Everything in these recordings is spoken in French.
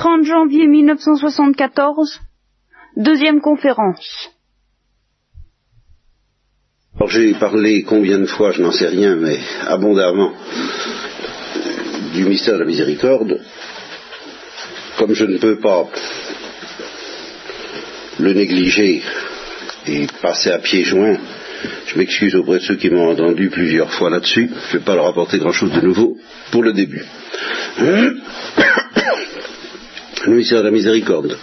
30 janvier 1974, deuxième conférence. J'ai parlé combien de fois, je n'en sais rien, mais abondamment, du mystère de la miséricorde. Comme je ne peux pas le négliger et passer à pieds joints, je m'excuse auprès de ceux qui m'ont entendu plusieurs fois là-dessus. Je ne vais pas leur apporter grand-chose de nouveau pour le début. Le mystère de la miséricorde.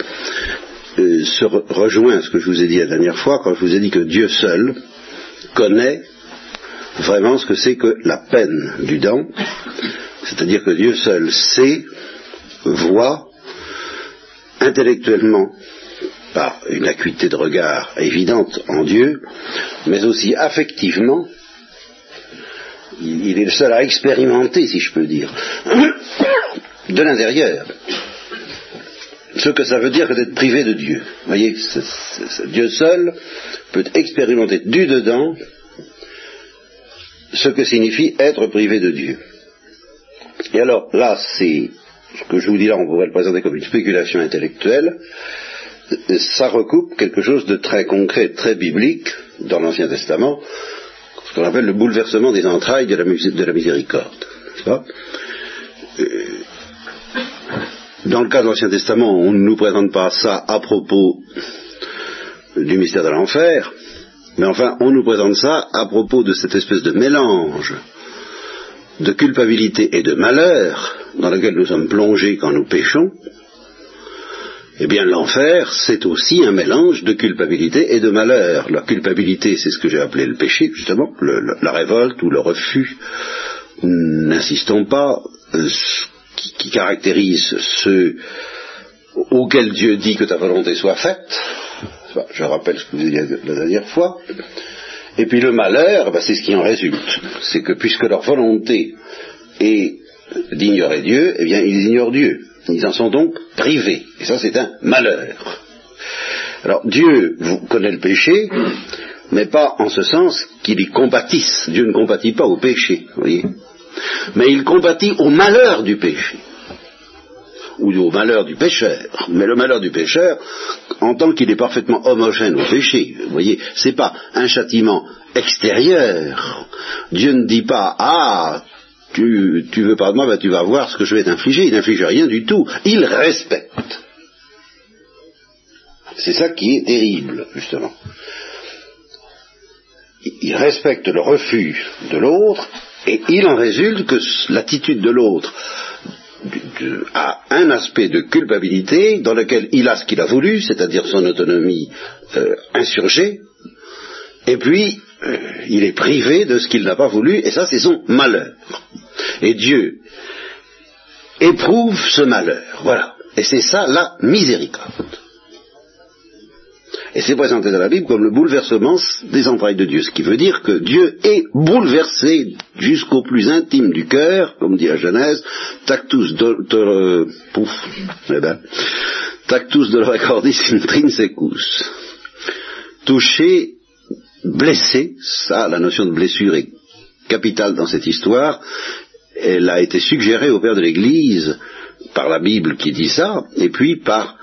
Euh, se rejoint à ce que je vous ai dit la dernière fois quand je vous ai dit que Dieu seul connaît vraiment ce que c'est que la peine du dent, c'est-à-dire que Dieu seul sait, voit intellectuellement par une acuité de regard évidente en Dieu, mais aussi affectivement, il est le seul à expérimenter, si je peux dire, de l'intérieur, ce que ça veut dire que d'être privé de Dieu. Vous voyez, Dieu seul peut expérimenter du dedans ce que signifie être privé de Dieu. Et alors là, c'est ce que je vous dis là, on pourrait le présenter comme une spéculation intellectuelle, ça recoupe quelque chose de très concret, très biblique dans l'Ancien Testament, ce qu'on appelle le bouleversement des entrailles de la, de la miséricorde. Dans le cas de l'Ancien Testament, on ne nous présente pas ça à propos du mystère de l'enfer, mais enfin, on nous présente ça à propos de cette espèce de mélange de culpabilité et de malheur dans lequel nous sommes plongés quand nous péchons, eh bien, l'enfer, c'est aussi un mélange de culpabilité et de malheur. La culpabilité, c'est ce que j'ai appelé le péché, justement, la révolte ou le refus, n'insistons pas, qui, caractérise ceux auxquels Dieu dit que ta volonté soit faite. Je rappelle ce que vous dit la dernière fois. Et puis le malheur, ben, c'est ce qui en résulte. C'est que puisque leur volonté est d'ignorer Dieu, eh bien, ils ignorent Dieu. Ils en sont donc privés. Et ça, c'est un malheur. Alors, Dieu vous connaît le péché, mais pas en ce sens qu'il y compatisse. Dieu ne compatit pas au péché, vous voyez. Mais il compatit au malheur du péché. Ou au malheur du pécheur. Mais le malheur du pécheur, en tant qu'il est parfaitement homogène au péché, vous voyez, c'est pas un châtiment extérieur. Dieu ne dit pas, ah, tu, tu veux pas de moi, ben tu vas voir ce que je vais t'infliger. Il n'inflige rien du tout. Il respecte. C'est ça qui est terrible, justement. Il respecte le refus de l'autre, et il en résulte que l'attitude de l'autre a un aspect de culpabilité dans lequel il a ce qu'il a voulu, c'est-à-dire son autonomie euh, insurgée, et puis euh, il est privé de ce qu'il n'a pas voulu, et ça c'est son malheur. Et Dieu éprouve ce malheur, voilà. Et c'est ça la miséricorde. Et c'est présenté dans la Bible comme le bouleversement des entrailles de Dieu, ce qui veut dire que Dieu est bouleversé jusqu'au plus intime du cœur, comme dit la Genèse, tactus de, pouf, eh ben, tactus recordis intrinsecus. Touché blessé, ça, la notion de blessure est capitale dans cette histoire, elle a été suggérée au Père de l'Église par la Bible qui dit ça, et puis par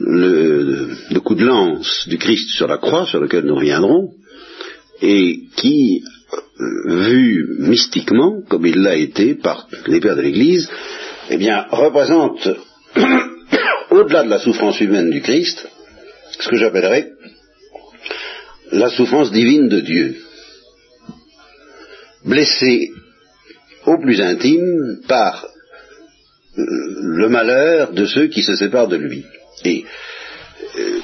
le, coup de lance du Christ sur la croix, sur lequel nous reviendrons, et qui, euh, vu mystiquement, comme il l'a été par les Pères de l'Église, eh bien, représente, au-delà de la souffrance humaine du Christ, ce que j'appellerais la souffrance divine de Dieu. Blessé au plus intime par euh, le malheur de ceux qui se séparent de lui. Et euh,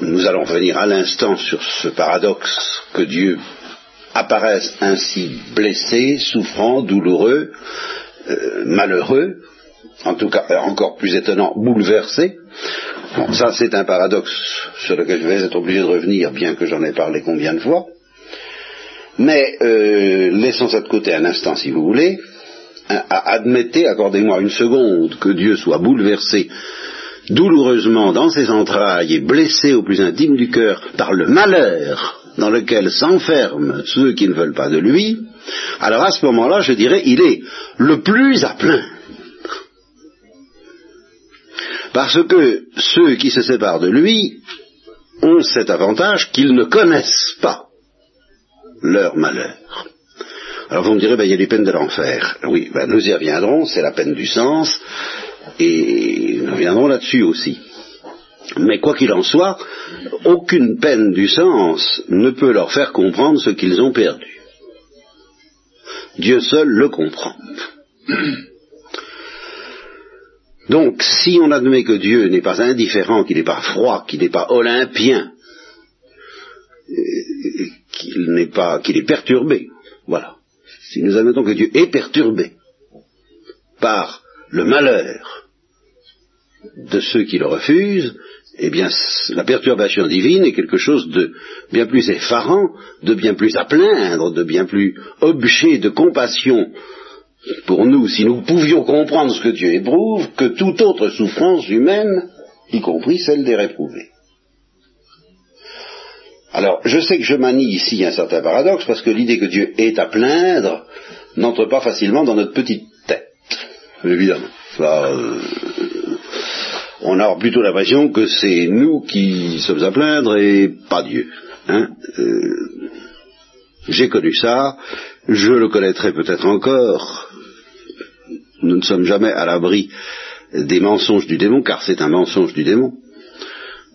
nous allons venir à l'instant sur ce paradoxe que Dieu apparaisse ainsi blessé, souffrant, douloureux, euh, malheureux, en tout cas encore plus étonnant, bouleversé, Bon, ça c'est un paradoxe sur lequel je vais être obligé de revenir, bien que j'en ai parlé combien de fois. Mais euh, laissons ça de côté un instant si vous voulez. Admettez, accordez-moi une seconde, que Dieu soit bouleversé douloureusement dans ses entrailles et blessé au plus intime du cœur par le malheur dans lequel s'enferment ceux qui ne veulent pas de lui, alors à ce moment-là, je dirais, il est le plus à plein Parce que ceux qui se séparent de lui ont cet avantage qu'ils ne connaissent pas leur malheur. Alors vous me direz, ben, il y a les peines de l'enfer. Oui, ben, nous y reviendrons, c'est la peine du sens, et nous reviendrons là-dessus aussi. Mais quoi qu'il en soit, aucune peine du sens ne peut leur faire comprendre ce qu'ils ont perdu. Dieu seul le comprend. Donc, si on admet que Dieu n'est pas indifférent, qu'il n'est pas froid, qu'il n'est pas olympien, qu'il n'est pas, qu'il est perturbé, voilà. Si nous admettons que Dieu est perturbé par le malheur de ceux qui le refusent, eh bien, la perturbation divine est quelque chose de bien plus effarant, de bien plus à plaindre, de bien plus objet de compassion pour nous, si nous pouvions comprendre ce que Dieu éprouve, que toute autre souffrance humaine, y compris celle des réprouvés. Alors, je sais que je manie ici un certain paradoxe, parce que l'idée que Dieu est à plaindre n'entre pas facilement dans notre petite Évidemment. Euh, on a plutôt l'impression que c'est nous qui sommes à plaindre et pas Dieu. Hein euh, J'ai connu ça, je le connaîtrai peut-être encore. Nous ne sommes jamais à l'abri des mensonges du démon, car c'est un mensonge du démon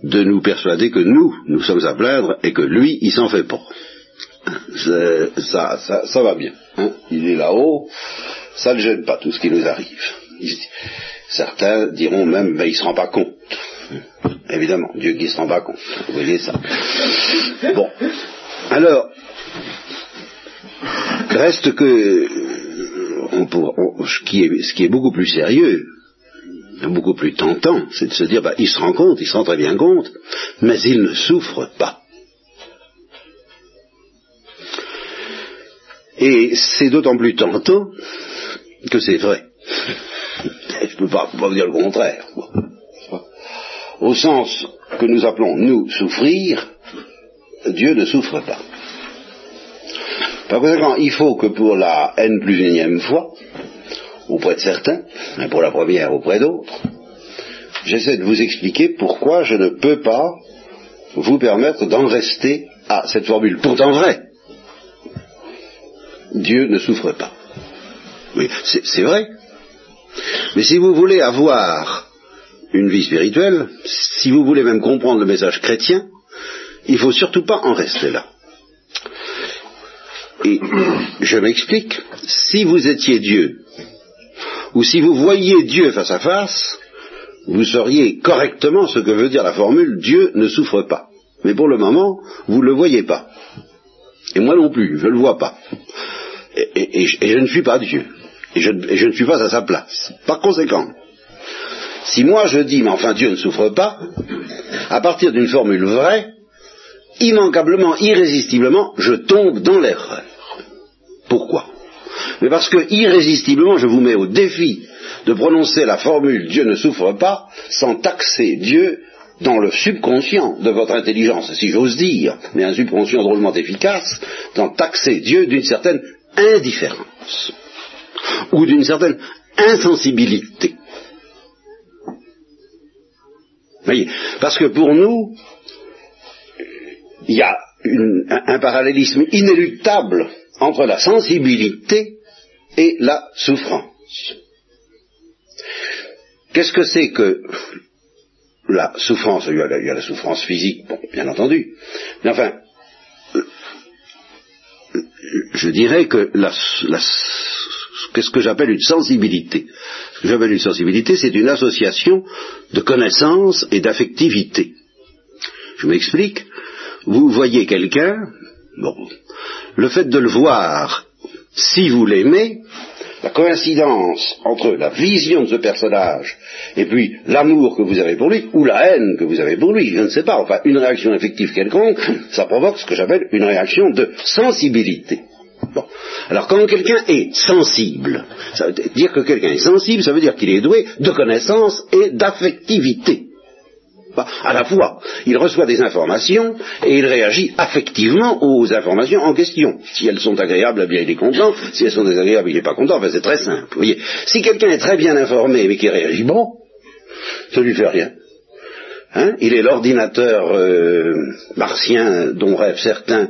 de nous persuader que nous, nous sommes à plaindre et que lui, il s'en fait pas. Ça, ça, ça, va bien. Hein. il est là-haut, ça ne gêne pas tout ce qui nous arrive. certains diront même, il se rend pas compte. Évidemment, Dieu qui se rend pas compte. Vous voyez ça. Bon. Alors, reste que, on ce, qui est, ce qui est beaucoup plus sérieux, beaucoup plus tentant, c'est de se dire, bah, il se rend compte, il se rend très bien compte, mais il ne souffre pas. Et c'est d'autant plus tentant que c'est vrai. Je ne peux pas, vous dire le contraire. Au sens que nous appelons, nous, souffrir, Dieu ne souffre pas. Par conséquent, il faut que pour la N plus énième fois, auprès de certains, mais pour la première auprès d'autres, j'essaie de vous expliquer pourquoi je ne peux pas vous permettre d'en rester à cette formule pourtant vraie. Dieu ne souffre pas. Oui, c'est vrai. Mais si vous voulez avoir une vie spirituelle, si vous voulez même comprendre le message chrétien, il ne faut surtout pas en rester là. Et je m'explique, si vous étiez Dieu, ou si vous voyiez Dieu face à face, vous sauriez correctement ce que veut dire la formule Dieu ne souffre pas. Mais pour le moment, vous ne le voyez pas. Et moi non plus, je ne le vois pas. Et, je ne suis pas Dieu. Et je, ne suis pas à sa place. Par conséquent, si moi je dis, mais enfin Dieu ne souffre pas, à partir d'une formule vraie, immanquablement, irrésistiblement, je tombe dans l'erreur. Pourquoi? Mais parce que irrésistiblement je vous mets au défi de prononcer la formule Dieu ne souffre pas sans taxer Dieu dans le subconscient de votre intelligence, si j'ose dire, mais un subconscient drôlement efficace, dans taxer Dieu d'une certaine indifférence ou d'une certaine insensibilité. Voyez, parce que pour nous, il y a un parallélisme inéluctable entre la sensibilité et la souffrance. Qu'est-ce que c'est que la souffrance? Il y, a la, souffrance physique, bon, bien entendu. Mais enfin, je dirais que la, qu'est-ce que j'appelle une sensibilité Ce que j'appelle une sensibilité, c'est une association de connaissance et d'affectivité. Je m'explique. Vous voyez quelqu'un, bon, le fait de le voir, si vous l'aimez, la coïncidence entre la vision de ce personnage et puis l'amour que vous avez pour lui, ou la haine que vous avez pour lui, je ne sais pas, enfin une réaction effective quelconque, ça provoque ce que j'appelle une réaction de sensibilité. Alors quand quelqu'un est sensible, ça veut dire que quelqu'un est sensible, ça veut dire qu'il est doué de connaissance et d'affectivité à la fois, il reçoit des informations et il réagit affectivement aux informations en question. Si elles sont agréables, eh bien il est content. Si elles sont désagréables, il n'est pas content. Enfin, c'est très simple. Si quelqu'un est très bien informé mais qui réagit bon, ça ne lui fait rien. Hein? Il est l'ordinateur euh, martien dont rêvent certains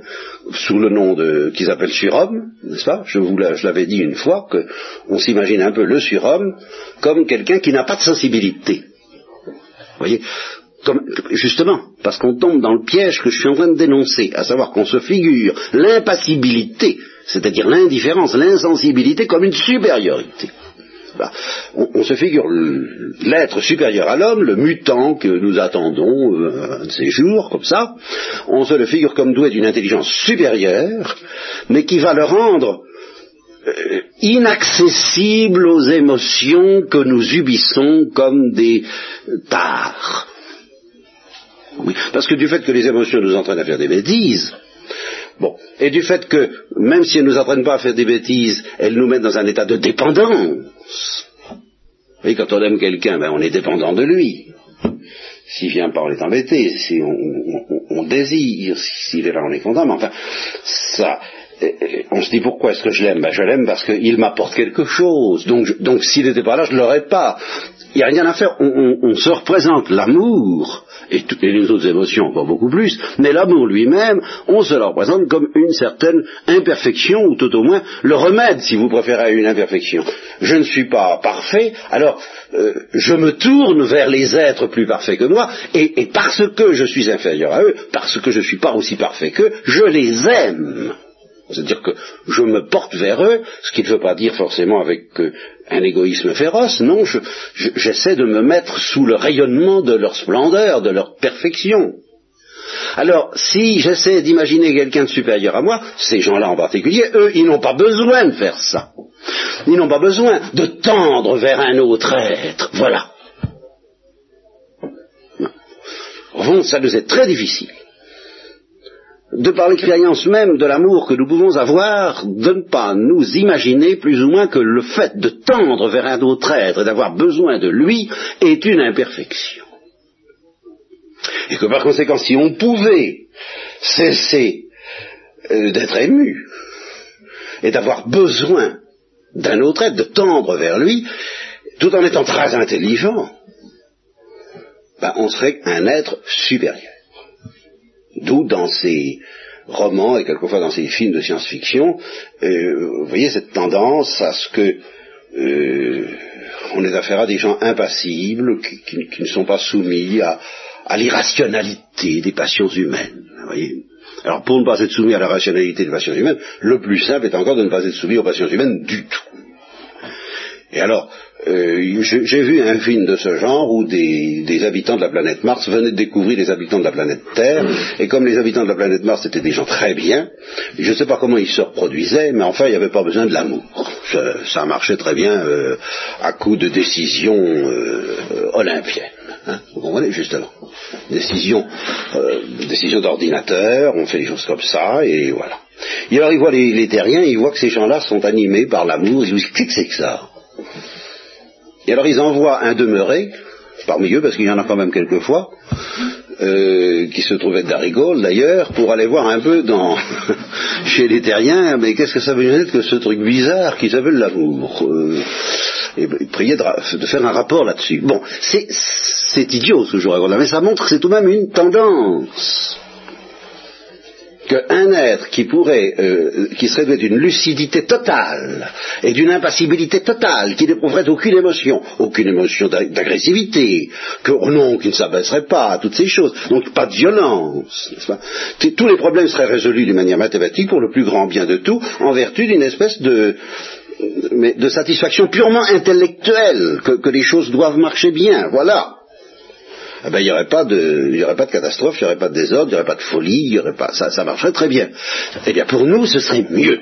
sous le nom de qu'ils appellent surhomme, n'est-ce pas? Je vous l'avais dit une fois que on s'imagine un peu le surhomme comme quelqu'un qui n'a pas de sensibilité. Vous voyez? Justement, parce qu'on tombe dans le piège que je suis en train de dénoncer, à savoir qu'on se figure l'impassibilité, c'est-à-dire l'indifférence, l'insensibilité comme une supériorité. Bah, on, se figure l'être supérieur à l'homme, le mutant que nous attendons euh, un de ces jours, comme ça, on se le figure comme doué d'une intelligence supérieure, mais qui va le rendre euh, inaccessible aux émotions que nous subissons comme des tares. Parce que du fait que les émotions nous entraînent à faire des bêtises, bon, et du fait que, même si elles ne nous entraînent pas à faire des bêtises, elles nous mettent dans un état de dépendance, oui, quand on aime quelqu'un, ben, on est dépendant de lui. S'il vient pas, on est embêté. Si on, désire, s'il est là, on est content. Mais enfin, ça, on se dit pourquoi est-ce que je l'aime? Ben, Je l'aime parce qu'il m'apporte quelque chose. Donc, donc s'il n'était pas là, je ne l'aurais pas. Il n'y a rien à faire. On, se représente l'amour et, toutes les autres émotions encore beaucoup plus, mais l'amour lui-même, on se le représente comme une certaine imperfection, ou tout au moins le remède, si vous préférez, à une imperfection. Je ne suis pas parfait, alors euh, je me tourne vers les êtres plus parfaits que moi, et, et parce que je suis inférieur à eux, parce que je ne suis pas aussi parfait qu'eux, je les aime. C'est-à-dire que je me porte vers eux, ce qui ne veut pas dire forcément avec euh, un égoïsme féroce, non, j'essaie de me mettre sous le rayonnement de leur splendeur, de leur perfection. Alors, si j'essaie d'imaginer quelqu'un de supérieur à moi, ces gens-là en particulier, eux, ils n'ont pas besoin de faire ça. Ils n'ont pas besoin de tendre vers un autre être. Voilà. Non. ça nous est très difficile de par l'expérience même de l'amour que nous pouvons avoir, de ne pas nous imaginer plus ou moins que le fait de tendre vers un autre être et d'avoir besoin de lui est une imperfection. Et que par conséquent, si on pouvait cesser euh, d'être ému et d'avoir besoin d'un autre être, de tendre vers lui, tout en étant très intelligent, ben, on serait un être supérieur. D'où dans ces romans et quelquefois dans ces films de science-fiction, euh, vous voyez cette tendance à ce que euh, on ait affaire à des gens impassibles, qui, ne sont pas soumis à, l'irrationalité des passions humaines. Alors pour ne pas être soumis à la rationalité des passions humaines, le plus simple est encore de ne pas être soumis aux passions humaines du tout. Et alors, euh, j'ai vu un film de ce genre où des, habitants de la planète Mars venaient de découvrir les habitants de la planète Terre, et comme les habitants de la planète Mars étaient des gens très bien, je ne sais pas comment ils se reproduisaient, mais enfin il n'y avait pas besoin de l'amour. Ça, marchait très bien euh, à coup de décisions euh, olympiennes. Hein, vous comprenez justement Décision, décision d'ordinateur, on fait des choses comme ça, et voilà. Et alors ils voient les, les terriens, ils voient que ces gens-là sont animés par l'amour, ils se disent qu'est-ce que c'est que ça? Et alors ils envoient un demeuré, parmi eux, parce qu'il y en a quand même quelquefois, euh, qui se trouvait d'Arigol d'ailleurs, pour aller voir un peu dans chez les terriens, mais qu'est-ce que ça veut dire que ce truc bizarre qui s'appelle l'amour euh, Et prier de, de, faire un rapport là-dessus. Bon, c'est idiot ce jour mais ça montre que c'est tout de même une tendance qu'un être qui pourrait, euh, qui serait d'une lucidité totale et d'une impassibilité totale, qui n'éprouverait aucune émotion, aucune émotion d'agressivité, que oh non, qui ne s'abaisserait pas à toutes ces choses, donc pas de violence, pas? Tous les problèmes seraient résolus d'une manière mathématique pour le plus grand bien de tout, en vertu d'une espèce de, satisfaction purement intellectuelle, que les choses doivent marcher bien, voilà eh ben, il n'y aurait pas de, il aurait pas de catastrophe, il n'y aurait pas de désordre, il n'y aurait pas de folie, il y aurait pas, ça, ça marcherait très bien. Eh bien, pour nous, ce serait mieux.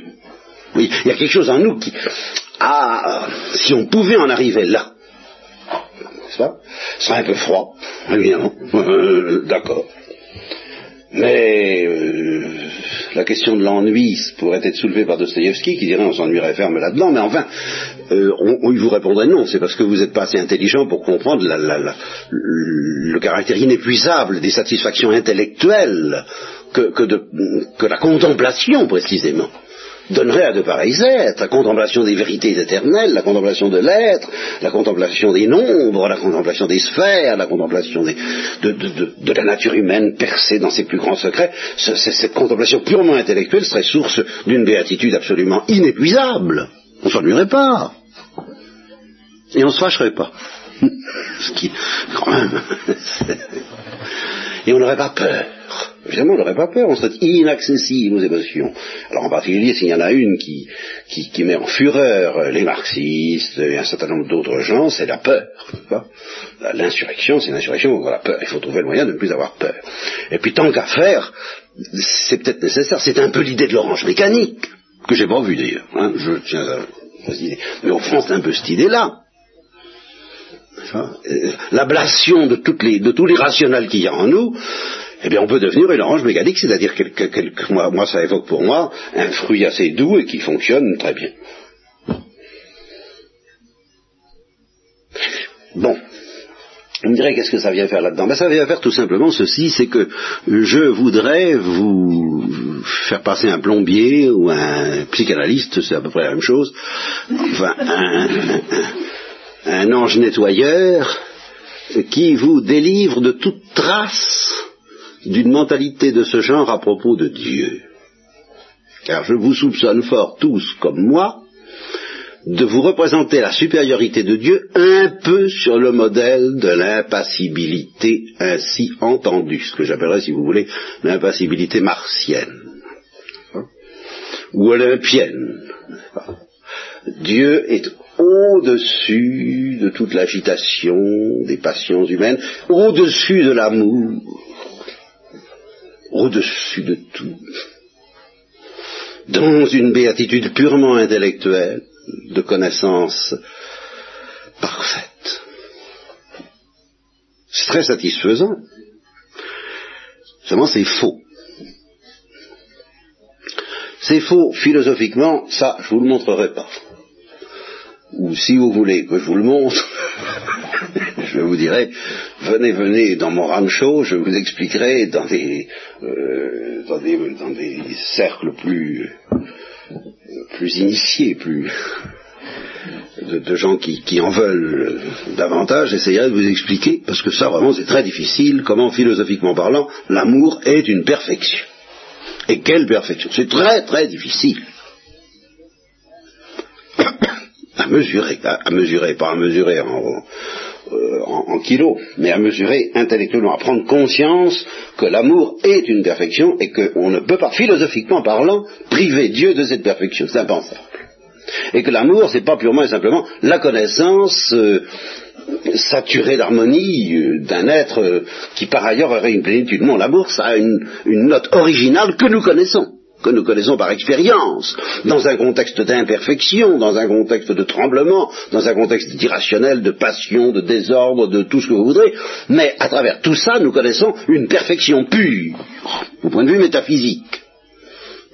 Oui, il y a quelque chose en nous qui, ah, si on pouvait en arriver là, ça, ce serait un peu froid, évidemment, euh, d'accord. Mais euh, la question de l'ennui pourrait être soulevée par Dostoïevski, qui dirait on s'ennuierait ferme là-dedans, mais enfin, euh, on, vous répondrait non, c'est parce que vous n'êtes pas assez intelligent pour comprendre le caractère inépuisable des satisfactions intellectuelles que, la contemplation précisément donnerait à de pareils êtres, la contemplation des vérités éternelles, la contemplation de l'être, la contemplation des nombres, la contemplation des sphères, la contemplation de, la nature humaine percée dans ses plus grands secrets, cette contemplation purement intellectuelle serait source d'une béatitude absolument inépuisable. On ne s'ennuierait pas. Et on ne se fâcherait pas. Ce qui, quand même, et on n'aurait pas peur. Évidemment, on n'aurait pas peur, on serait inaccessible aux émotions. Alors en particulier, s'il y en a une qui, qui, met en fureur les marxistes et un certain nombre d'autres gens, c'est la peur. L'insurrection, c'est l'insurrection contre la peur. Il faut trouver le moyen de ne plus avoir peur. Et puis tant qu'à faire, c'est peut-être nécessaire, c'est un peu l'idée de l'orange mécanique, que j'ai pas vu d'ailleurs. Hein, je tiens à mais au fond, c'est un peu cette idée-là. Euh, l'ablation de, toutes les, tous les rationnels qu'il y a en nous, eh bien, on peut devenir une orange mécanique, c'est-à-dire que, moi, ça évoque pour moi un fruit assez doux et qui fonctionne très bien. Bon. On me dirait qu'est-ce que ça vient faire là-dedans? Ben, Ça vient faire tout simplement ceci, c'est que je voudrais vous faire passer un plombier ou un psychanalyste, c'est à peu près la même chose, enfin un ange nettoyeur qui vous délivre de toute trace d'une mentalité de ce genre à propos de Dieu. Car je vous soupçonne fort tous, comme moi, de vous représenter la supériorité de Dieu un peu sur le modèle de l'impassibilité ainsi entendue, ce que j'appellerais, si vous voulez, l'impassibilité martienne ou olympienne. Dieu est au-dessus de toute l'agitation des passions humaines, au-dessus de l'amour, au-dessus de tout, dans une béatitude purement intellectuelle, de connaissance parfaite. C'est très satisfaisant. Seulement c'est faux. C'est faux philosophiquement, ça je vous le montrerai pas ou si vous voulez que je vous le montre, je vous dirai, venez, venez dans mon rancho, je vous expliquerai dans des, euh, dans des, dans des cercles plus, plus initiés, plus de, gens qui, qui, en veulent davantage, j'essayerai de vous expliquer, parce que ça vraiment c'est très difficile, comment philosophiquement parlant, l'amour est une perfection. Et quelle perfection? C'est très très difficile mesurer, à, mesurer, pas à mesurer euh, en, kilos, mais à mesurer intellectuellement, à prendre conscience que l'amour est une perfection et qu'on ne peut pas, philosophiquement parlant, priver Dieu de cette perfection. C'est impensable. Et que l'amour, c'est pas purement et simplement la connaissance euh, saturée d'harmonie euh, d'un être qui par ailleurs aurait une plénitude. Non, l'amour, ça a une note originale que nous connaissons que nous connaissons par expérience, dans un contexte d'imperfection, dans un contexte de tremblement, dans un contexte d'irrationnel, de passion, de désordre, de tout ce que vous voudrez, mais à travers tout ça, nous connaissons une perfection pure, au point de vue métaphysique.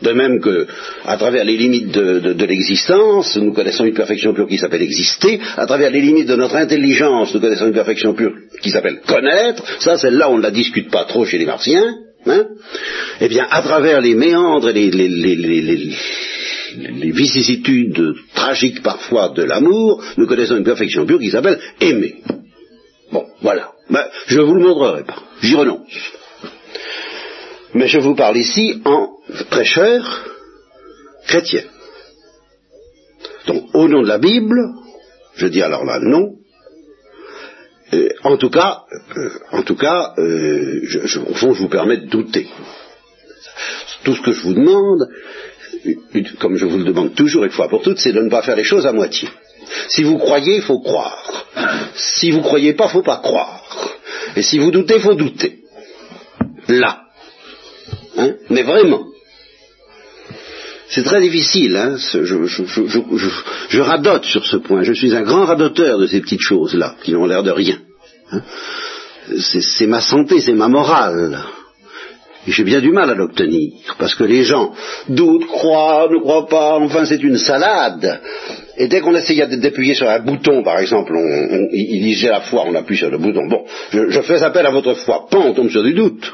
De même que, à travers les limites de, l'existence, nous connaissons une perfection pure qui s'appelle exister. À travers les limites de notre intelligence, nous connaissons une perfection pure qui s'appelle connaître. Ça, celle-là, on ne la discute pas trop chez les martiens. Hein eh bien, à travers les méandres et les, vicissitudes tragiques parfois de l'amour, nous connaissons une perfection pure qui s'appelle aimer. Bon, voilà. Ben, je ne vous le montrerai pas. J'y renonce. Mais je vous parle ici en prêcheur chrétien. Donc, au nom de la Bible, je dis alors là non, euh, en tout cas, euh, en tout cas, euh, je, au fond, je vous permets de douter. Tout ce que je vous demande, comme je vous le demande toujours une fois pour toutes, c'est de ne pas faire les choses à moitié. Si vous croyez, il faut croire. Si vous croyez pas, il faut pas croire. Et si vous doutez, il faut douter. Là. Hein? Mais vraiment. C'est très difficile, hein je, je, radote sur ce point. Je suis un grand radoteur de ces petites choses-là, qui n'ont l'air de rien. Hein. c'est ma santé, c'est ma morale. Et j'ai bien du mal à l'obtenir, parce que les gens doutent, croient, ne croient pas, enfin c'est une salade. Et dès qu'on essaye d'appuyer sur un bouton, par exemple, on, il disait la foi, on appuie sur le bouton. Bon, je, je fais appel à votre foi. Pan, on tombe sur du doute.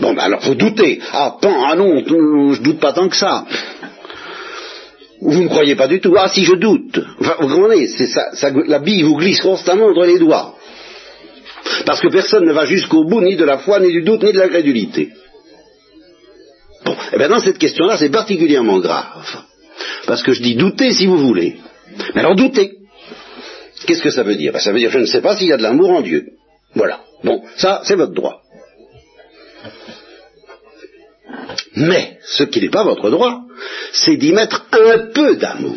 Bon, ben alors faut douter. Ah, pan, ah non, je doute pas tant que ça. Vous ne croyez pas du tout. Ah, si je doute. Vous comprenez, la bille vous glisse constamment entre les doigts. Parce que personne ne va jusqu'au bout ni de la foi, ni du doute, ni de la crédulité. Bon, et eh bien dans cette question-là, c'est particulièrement grave. Parce que je dis douter si vous voulez. Mais alors douter. Qu'est-ce que ça veut dire? Ben, Ça veut dire je ne sais pas s'il y a de l'amour en Dieu. Voilà. Bon, ça, c'est votre droit. Mais ce qui n'est pas votre droit, c'est d'y mettre un peu d'amour.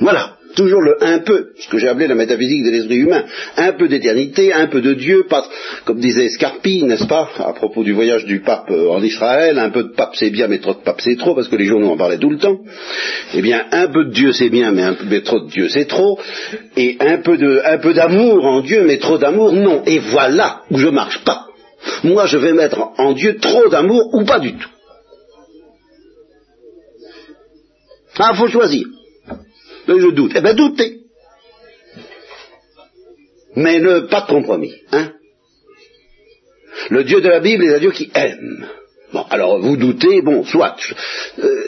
Voilà, toujours le un peu, ce que j'ai appelé la métaphysique de l'esprit humain. Un peu d'éternité, un peu de Dieu, comme disait Scarpi, n'est-ce pas, à propos du voyage du pape euh, en Israël, un peu de pape c'est bien, mais trop de pape c'est trop, parce que les journaux en parlaient tout le temps. Eh bien, un peu de Dieu c'est bien, mais, un peu, trop de Dieu c'est trop. Et un peu d'amour en Dieu, mais trop d'amour, non. Et voilà où je marche pas. Moi, je vais mettre en Dieu trop d'amour ou pas du tout. Ah, faut choisir. je doute. Eh bien, doutez. Mais ne, pas de compromis. Hein Le Dieu de la Bible est un Dieu qui aime. Bon, alors vous doutez, bon, soit. Euh,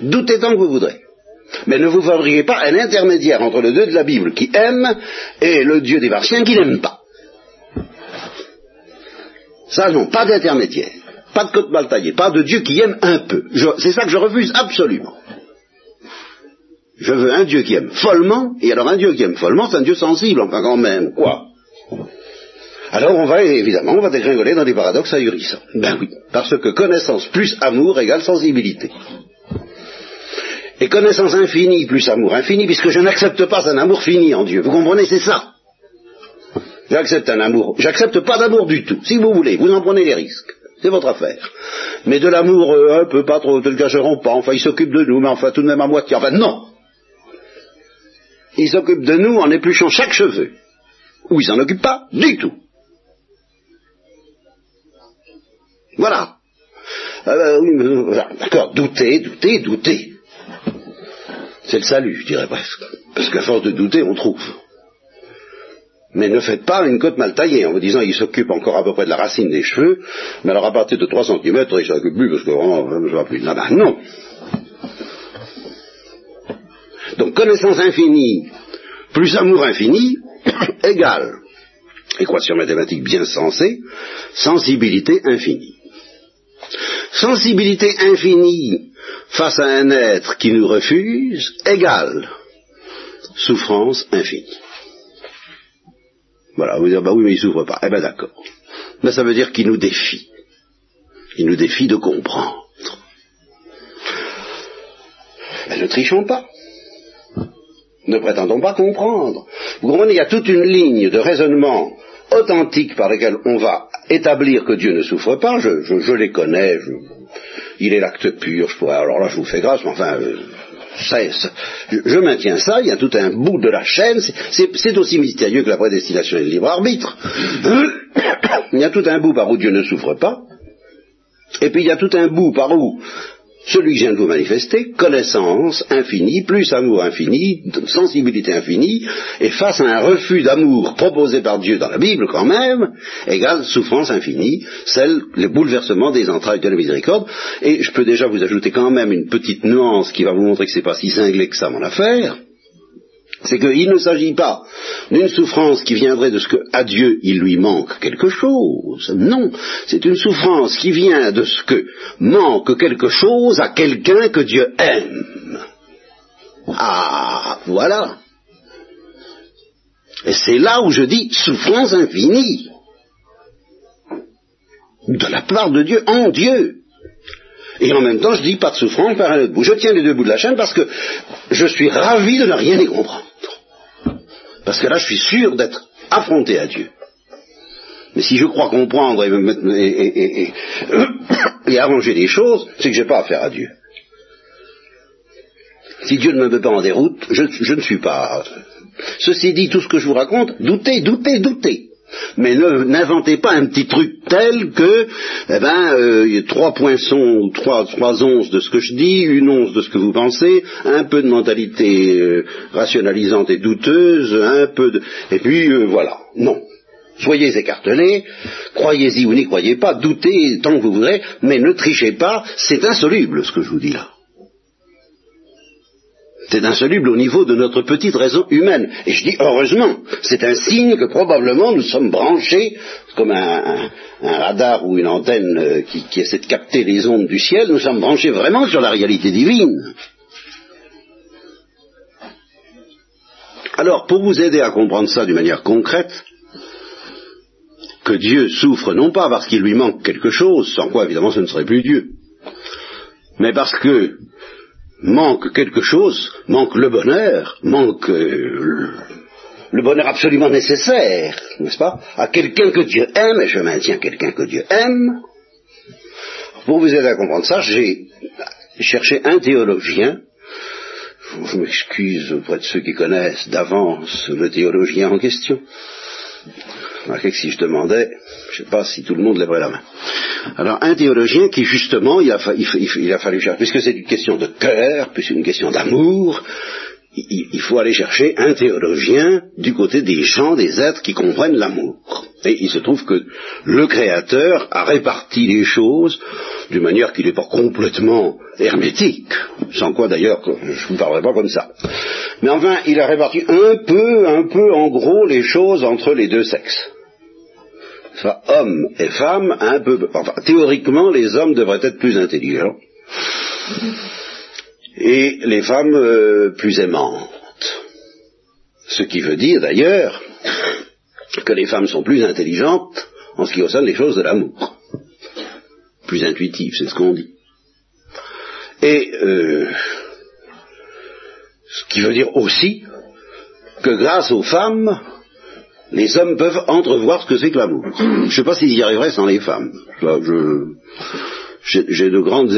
doutez tant que vous voudrez. Mais ne vous fabriquez pas un intermédiaire entre le Dieu de la Bible qui aime et le Dieu des Martiens qui n'aime pas. Ça non, pas d'intermédiaire, pas de côte mal taillée, pas de Dieu qui aime un peu. C'est ça que je refuse absolument. Je veux un Dieu qui aime follement, et alors un Dieu qui aime follement, c'est un Dieu sensible, enfin quand même, quoi. Alors on va, évidemment, on va dégringoler dans des paradoxes ahurissants. Ben oui, parce que connaissance plus amour égale sensibilité. Et connaissance infinie plus amour infini, puisque je n'accepte pas un amour fini en Dieu. Vous comprenez, c'est ça. J'accepte un amour. J'accepte pas d'amour du tout. Si vous voulez, vous en prenez les risques. C'est votre affaire. Mais de l'amour euh, un peu, pas trop, ne le cacheront pas. Enfin, il s'occupe de nous, mais enfin, tout de même à moitié. Enfin, non. Il s'occupe de nous en épluchant chaque cheveu. Ou il s'en occupe pas du tout. Voilà. Euh, oui, mais, d'accord, douter, douter, douter. C'est le salut, je dirais presque. Parce qu'à force de douter, on trouve. Mais ne faites pas une côte mal taillée en vous disant il s'occupe encore à peu près de la racine des cheveux, mais alors à partir de 3 cm, il s'occupe plus parce que vraiment, je ne vois plus. là non. Donc connaissance infinie plus amour infini égale équation mathématique bien sensée, sensibilité infinie. Sensibilité infinie face à un être qui nous refuse égale souffrance infinie. Voilà, vous dire, bah oui, mais il s'ouvre pas. Eh ben d'accord. Mais ça veut dire qu'il nous défie. Il nous défie de comprendre. Mais ne trichons pas. Ne prétendons pas comprendre. Vous comprenez, il y a toute une ligne de raisonnement authentique par laquelle on va établir que Dieu ne souffre pas. Je, les connais. il est l'acte pur. Je pourrais, alors là, je vous fais grâce, mais enfin, euh, je, maintiens ça, il y a tout un bout de la chaîne, c'est aussi mystérieux que la prédestination et le libre arbitre. il y a tout un bout par où Dieu ne souffre pas, et puis il y a tout un bout par où celui que je viens de vous manifester, connaissance infinie, plus amour infini, sensibilité infinie, et face à un refus d'amour proposé par Dieu dans la Bible quand même, égale souffrance infinie, celle, le bouleversement des entrailles de la miséricorde. Et je peux déjà vous ajouter quand même une petite nuance qui va vous montrer que c'est pas si cinglé que ça mon affaire c'est qu'il ne s'agit pas d'une souffrance qui viendrait de ce que à Dieu il lui manque quelque chose. Non, c'est une souffrance qui vient de ce que manque quelque chose à quelqu'un que Dieu aime. Ah, voilà. Et c'est là où je dis souffrance infinie. De la part de Dieu en Dieu. Et en même temps, je dis pas de souffrance par un autre bout. Je tiens les deux bouts de la chaîne parce que je suis ravi de ne rien y comprendre. Parce que là, je suis sûr d'être affronté à Dieu. Mais si je crois comprendre et, arranger les choses, c'est que je n'ai pas affaire à Dieu. Si Dieu ne me met pas en déroute, je ne suis pas. Ceci dit, tout ce que je vous raconte, doutez, doutez, doutez. Mais n'inventez pas un petit truc tel que, eh ben, euh, trois poinçons, trois, trois onces de ce que je dis, une once de ce que vous pensez, un peu de mentalité euh, rationalisante et douteuse, un peu de, et puis euh, voilà. Non. Soyez écartelés, croyez-y ou n'y croyez pas, doutez tant que vous voudrez, mais ne trichez pas, c'est insoluble ce que je vous dis là. C'est insoluble au niveau de notre petite raison humaine. Et je dis heureusement, c'est un signe que probablement nous sommes branchés, comme un, radar ou une antenne euh, qui, qui, essaie de capter les ondes du ciel, nous sommes branchés vraiment sur la réalité divine. Alors, pour vous aider à comprendre ça d'une manière concrète, que Dieu souffre non pas parce qu'il lui manque quelque chose, sans quoi évidemment ce ne serait plus Dieu, mais parce que manque quelque chose, manque le bonheur, manque euh, le bonheur absolument nécessaire, n'est-ce pas, à quelqu'un que Dieu aime, et je maintiens quelqu'un que Dieu aime. Pour vous aider à comprendre ça, j'ai cherché un théologien je m'excuse auprès de ceux qui connaissent d'avance le théologien en question. Que si je demandais, je ne sais pas si tout le monde lèverait la main. Alors, un théologien qui, justement, il a, il, a fallu chercher, puisque c'est une question de cœur, puisque c'est une question d'amour, il, faut aller chercher un théologien du côté des gens, des êtres qui comprennent l'amour. Et il se trouve que le Créateur a réparti les choses d'une manière qui n'est pas complètement hermétique, sans quoi d'ailleurs je ne vous parlerai pas comme ça. Mais enfin, il a réparti un peu, un peu en gros les choses entre les deux sexes. Enfin, hommes et femmes, un peu. Enfin, théoriquement, les hommes devraient être plus intelligents et les femmes euh, plus aimantes. Ce qui veut dire d'ailleurs que les femmes sont plus intelligentes en ce qui concerne les choses de l'amour. Plus intuitives, c'est ce qu'on dit. Et euh, ce qui veut dire aussi que grâce aux femmes, les hommes peuvent entrevoir ce que c'est que l'amour. Je ne sais pas s'ils y arriveraient sans les femmes. J'ai de grandes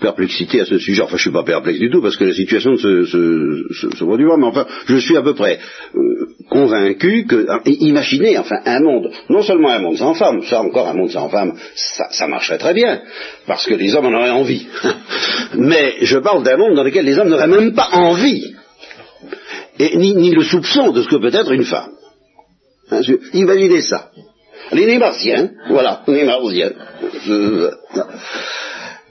perplexités à ce sujet. Enfin, je suis pas perplexe du tout parce que la situation se, se, se, produit mais enfin, je suis à peu près euh, convaincu que, hein, imaginez, enfin, un monde, non seulement un monde sans femmes, ça encore un monde sans femmes, ça, marcherait très bien, parce que les hommes en auraient envie. mais je parle d'un monde dans lequel les hommes n'auraient même pas envie, et ni le soupçon de ce que peut être une femme. Hein, imaginez ça. Les martiens, voilà, les martiens.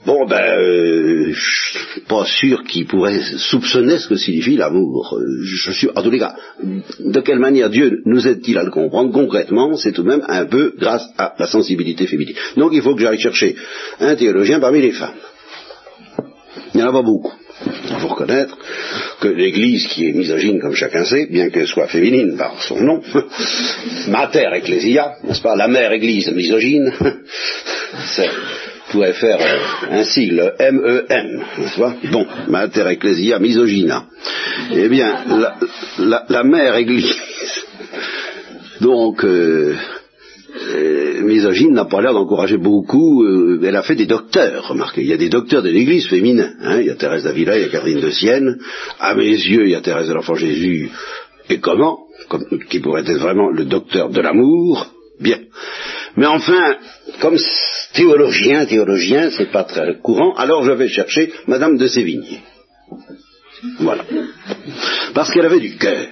Bon, ben, euh, je suis pas sûr qu'il pourrait soupçonner ce que signifie l'amour. Je suis, en tous les cas, de quelle manière Dieu nous aide-t-il à le comprendre? Concrètement C'est tout de même un peu grâce à la sensibilité féminine. Donc il faut que j'aille chercher un théologien parmi les femmes. Il n'y en a pas beaucoup. Il faut reconnaître que l'Église, qui est misogyne comme chacun sait, bien qu'elle soit féminine par son nom, Mater Ecclesia, n'est-ce pas, la mère Église misogyne, c'est pourrait faire un sigle M-E-M, n'est-ce pas Bon, Mater Ecclesia Misogyna. Eh bien, la, mère Église, donc, euh, euh, misogyne n'a pas l'air d'encourager beaucoup. Euh, elle a fait des docteurs, remarquez. Il y a des docteurs de l'Église féminin. Hein. il y a Thérèse d'Avila, il y a Catherine de Sienne. À mes yeux, il y a Thérèse de l'Enfant Jésus. Et comment? Qui pourrait être vraiment le docteur de l'amour? Bien. Mais enfin, comme théologien, théologien, c'est pas très courant, alors je vais chercher Madame de Sévigné. Voilà. Parce qu'elle avait du cœur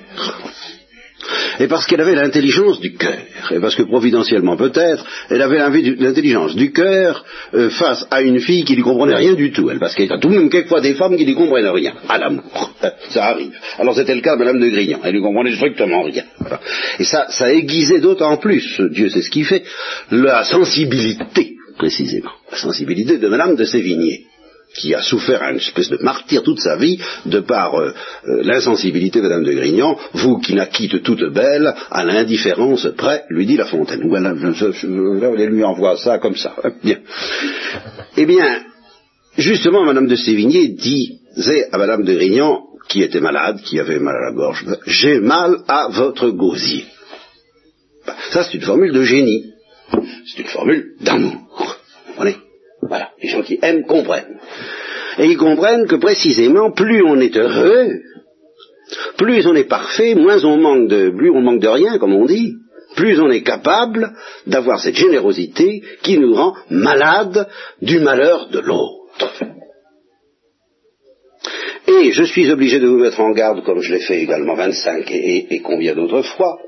et parce qu'elle avait l'intelligence du cœur, et parce que providentiellement peut-être, elle avait l'intelligence du cœur euh, face à une fille qui ne comprenait rien du tout, elle, parce qu'il y a tout de même quelquefois des femmes qui ne comprennent rien à l'amour, ça arrive. Alors c'était le cas de Madame de Grignan, elle ne comprenait strictement rien. Et ça, ça aiguisait d'autant plus, Dieu sait ce qu'il fait, la sensibilité, précisément, la sensibilité de Madame de Sévigné qui a souffert une espèce de martyr toute sa vie de par euh, euh, l'insensibilité de Madame de Grignan, vous qui la quitte toute belle, à l'indifférence près, lui dit La Fontaine. Voilà, je, lui envoie ça comme ça. Hein, bien. Eh bien, justement, Madame de Sévigné disait à Madame de Grignan, qui était malade, qui avait mal à la gorge, j'ai mal à votre gosier. Ça, c'est une formule de génie. C'est une formule d'amour. Vous comprenez? Voilà, les gens qui aiment comprennent. Et ils comprennent que précisément, plus on est heureux, plus on est parfait, moins on manque de, manque de rien, comme on dit, plus on est capable d'avoir cette générosité qui nous rend malades du malheur de l'autre. Et je suis obligé de vous mettre en garde, comme je l'ai fait également 25 et, et combien d'autres fois,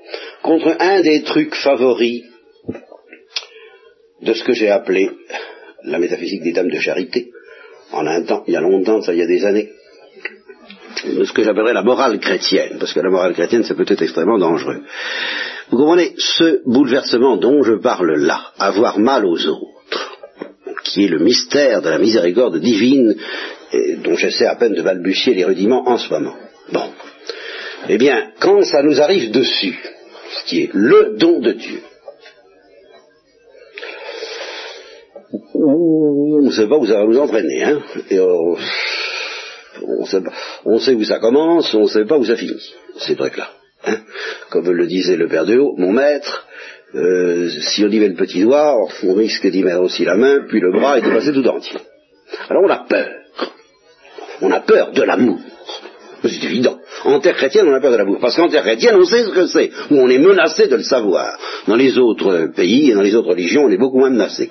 contre un des trucs favoris de ce que j'ai appelé la métaphysique des dames de charité, en un temps, il y a longtemps, ça il y a des années. ce que j'appellerais la morale chrétienne, parce que la morale chrétienne, c'est peut-être extrêmement dangereux. Vous comprenez, ce bouleversement dont je parle là, avoir mal aux autres, qui est le mystère de la miséricorde divine, dont j'essaie à peine de balbutier les rudiments en ce moment. Bon. Eh bien, quand ça nous arrive dessus, ce qui est le don de Dieu, on ne sait pas où ça va nous entraîner, hein, et on, sait on sait où ça commence, on ne sait pas où ça finit, ces trucs-là. Hein. Comme le disait le père de haut, mon maître, euh, si on y met le petit doigt, on risque d'y mettre aussi la main, puis le bras et de passer tout entier. Alors on a peur. On a peur de l'amour. C'est évident. En terre chrétienne, on a peur de l'amour. Parce qu'en terre chrétienne, on sait ce que c'est, ou on est menacé de le savoir. Dans les autres pays et dans les autres religions, on est beaucoup moins menacé.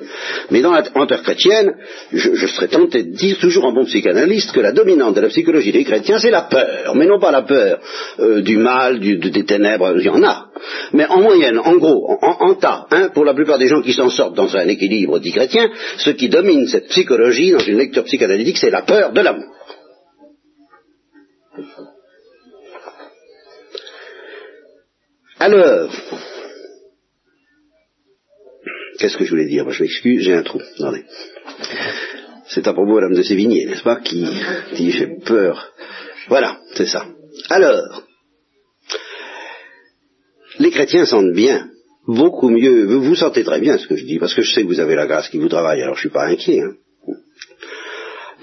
Mais dans la, terre chrétienne, je, je, serais tenté de dire, toujours en bon psychanalyste, que la dominante de la psychologie des chrétiens, c'est la peur. Mais non pas la peur euh, du mal, du, des ténèbres, il y en a. Mais en moyenne, en gros, en, en tas, hein, pour la plupart des gens qui s'en sortent dans un équilibre dit chrétien, ce qui domine cette psychologie dans une lecture psychanalytique, c'est la peur de l'amour. Alors, qu'est-ce que je voulais dire? Moi, Je m'excuse, j'ai un trou. C'est à propos Madame de Sévigné, n'est-ce pas, qui dit j'ai peur. Voilà, c'est ça. Alors, les chrétiens sentent bien, beaucoup mieux. Vous, sentez très bien ce que je dis, parce que je sais que vous avez la grâce qui vous travaille, alors je suis pas inquiet. Hein.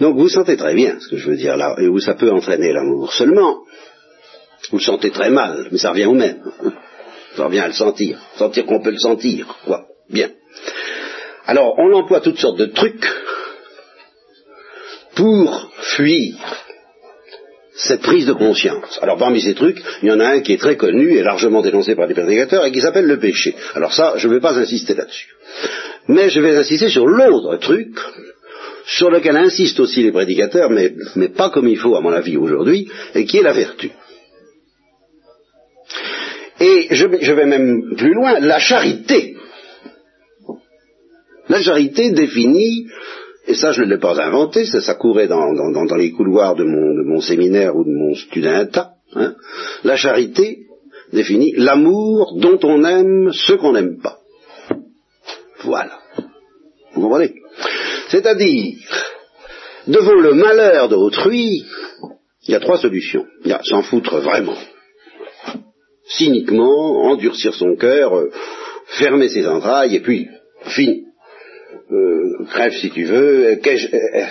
Donc vous sentez très bien ce que je veux dire là, et où ça peut entraîner l'amour. Seulement, vous sentez très mal, mais ça revient au même. Ça revient à le sentir. Sentir qu'on peut le sentir, quoi. Bien. Alors, on emploie toutes sortes de trucs pour fuir cette prise de conscience. Alors parmi ces trucs, il y en a un qui est très connu et largement dénoncé par les prédicateurs et qui s'appelle le péché. Alors ça, je ne vais pas insister là-dessus. Mais je vais insister sur l'autre truc, sur lequel insistent aussi les prédicateurs, mais pas comme il faut à mon avis aujourd'hui, et qui est la vertu. Et je, vais même plus loin, la charité. La charité définit, et ça je ne l'ai pas inventé, ça, courait dans, les couloirs de mon, de mon, séminaire ou de mon studentat, hein, la charité définit l'amour dont on aime ce qu'on n'aime pas. Voilà. Vous comprenez? C'est-à-dire, devant le malheur d'autrui, il y a trois solutions. Il y a s'en foutre vraiment cyniquement, endurcir son cœur, euh, fermer ses entrailles, et puis, fini. Euh, crève si tu veux, euh, euh,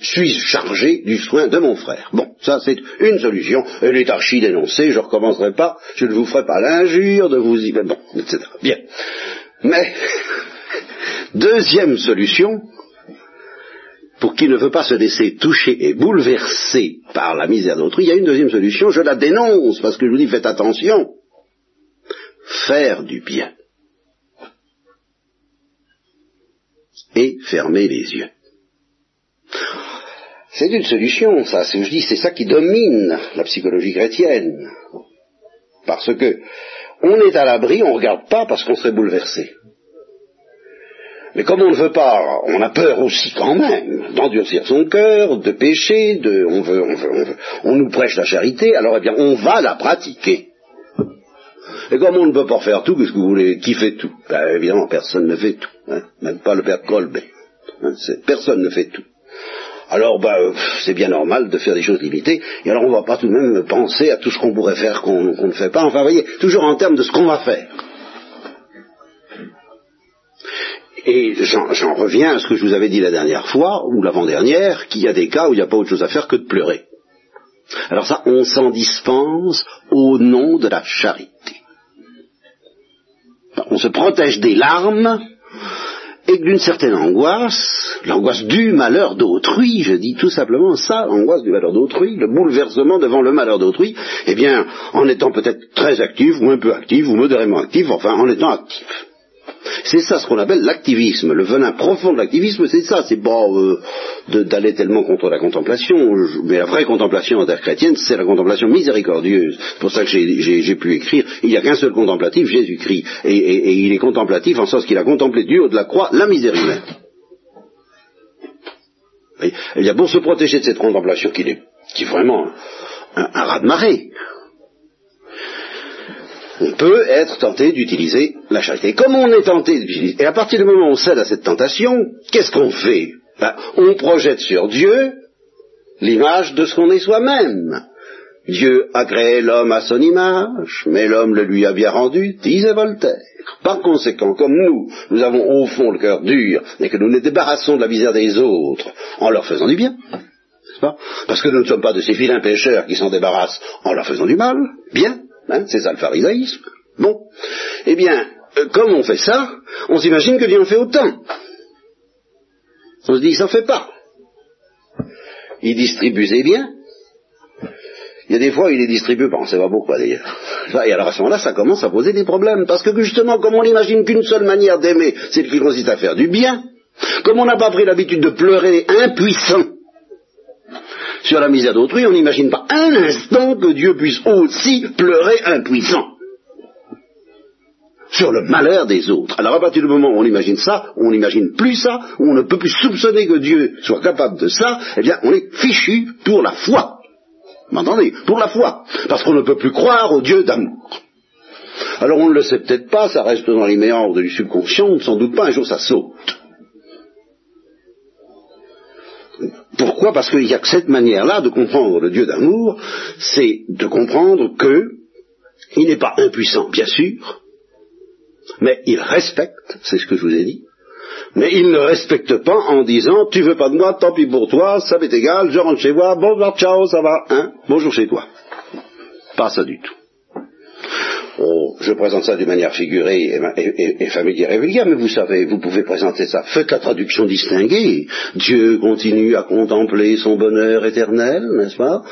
suis-je chargé du soin de mon frère? Bon, ça c'est une solution, elle est dénoncée, je ne recommencerai pas, je ne vous ferai pas l'injure de vous y... Bon, etc. Bien. Mais, deuxième solution, pour qui ne veut pas se laisser toucher et bouleverser par la misère d'autrui, il y a une deuxième solution, je la dénonce, parce que je vous dis faites attention. Faire du bien. Et fermer les yeux. C'est une solution, ça, je dis, c'est ça qui domine la psychologie chrétienne. Parce que on est à l'abri, on ne regarde pas parce qu'on serait bouleversé. Mais comme on ne veut pas, on a peur aussi quand même d'endurcir son cœur, de pécher, on, veut, on, nous prêche la charité, alors eh bien on va la pratiquer. Et comme on ne peut pas faire tout, qu'est-ce que vous voulez? Qui fait tout? Ben, Évidemment, personne ne fait tout. Hein, même pas le père Colbert. Hein, personne ne fait tout. Alors, ben, c'est bien normal de faire des choses limitées. Et alors, on ne va pas tout de même penser à tout ce qu'on pourrait faire qu'on qu ne fait pas. Enfin, vous voyez, toujours en termes de ce qu'on va faire. Et j'en reviens à ce que je vous avais dit la dernière fois, ou l'avant-dernière, qu'il y a des cas où il n'y a pas autre chose à faire que de pleurer. Alors ça, on s'en dispense au nom de la charité. On se protège des larmes et d'une certaine angoisse, l'angoisse du malheur d'autrui, je dis tout simplement ça, l'angoisse du malheur d'autrui, le bouleversement devant le malheur d'autrui, eh bien, en étant peut-être très actif, ou un peu actif, ou modérément actif, enfin, en étant actif. C'est ça ce qu'on appelle l'activisme. Le venin profond de l'activisme, c'est ça. C'est pas euh, d'aller tellement contre la contemplation. Mais la vraie contemplation en terre chrétienne, c'est la contemplation miséricordieuse. C'est pour ça que j'ai pu écrire. Il n'y a qu'un seul contemplatif, Jésus-Christ. Et, il est contemplatif en sens qu'il a contemplé du haut de la croix la misère humaine. il y a pour se protéger de cette contemplation qui est, vraiment un, un raz-de-marée. On peut être tenté d'utiliser la charité. Comme on est tenté d'utiliser, et à partir du moment où on cède à cette tentation, qu'est-ce qu'on fait? Ben, On projette sur Dieu l'image de ce qu'on est soi-même. Dieu a créé l'homme à son image, mais l'homme le lui a bien rendu, disait Voltaire. Par conséquent, comme nous, nous avons au fond le cœur dur, et que nous nous débarrassons de la misère des autres en leur faisant du bien, pas? Parce que nous ne sommes pas de ces vilains pécheurs qui s'en débarrassent en leur faisant du mal, bien, hein, c'est ça le pharisaïsme. Bon, eh bien, euh, comme on fait ça, on s'imagine que Dieu en fait autant. On se dit, il s'en fait pas. Il distribue ses biens, il y a des fois, il les distribue pas, on ne sait pas pourquoi d'ailleurs. Et alors à ce moment-là, ça commence à poser des problèmes, parce que justement, comme on n'imagine qu'une seule manière d'aimer, c'est qu'il consiste à faire du bien, comme on n'a pas pris l'habitude de pleurer impuissant sur la misère d'autrui, on n'imagine pas un instant que Dieu puisse aussi pleurer impuissant sur le malheur des autres. Alors à partir du moment où on imagine ça, on n'imagine plus ça, où on ne peut plus soupçonner que Dieu soit capable de ça, eh bien on est fichu pour la foi. M'entendez? Pour la foi. Parce qu'on ne peut plus croire au Dieu d'amour. Alors on ne le sait peut-être pas, ça reste dans les méandres du subconscient, s'en doute pas, un jour ça saute. Pourquoi? Parce qu'il n'y a que cette manière-là de comprendre le Dieu d'amour, c'est de comprendre que il n'est pas impuissant, bien sûr, mais il respecte, c'est ce que je vous ai dit, mais il ne respecte pas en disant tu veux pas de moi, tant pis pour toi, ça m'est égal, je rentre chez moi, bonjour, ciao, ça va, hein, bonjour chez toi. Pas ça du tout. Oh, je présente ça d'une manière figurée et, familière et vulgaire, mais vous savez, vous pouvez présenter ça. Faites la traduction distinguée. Dieu continue à contempler son bonheur éternel, n'est-ce pas?